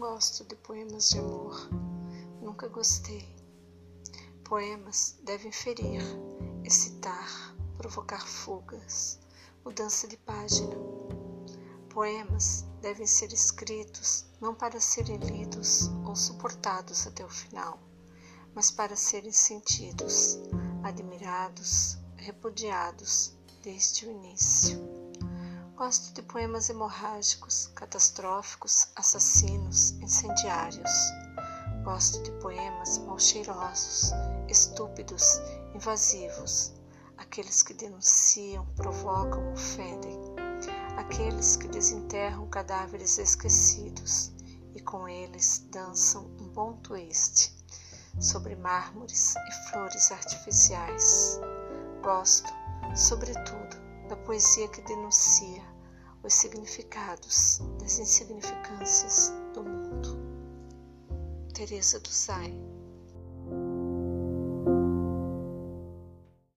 gosto de poemas de amor. Nunca gostei. Poemas devem ferir, excitar, provocar fugas, mudança de página. Poemas devem ser escritos não para serem lidos ou suportados até o final, mas para serem sentidos, admirados, repudiados desde o início. Gosto de poemas hemorrágicos, catastróficos, assassinos, incendiários. Gosto de poemas mal cheirosos, estúpidos, invasivos, aqueles que denunciam, provocam, ofendem, aqueles que desenterram cadáveres esquecidos e com eles dançam um bom twist sobre mármores e flores artificiais. Gosto, sobretudo, da poesia que denuncia os significados das insignificâncias do mundo. Teresa do Sai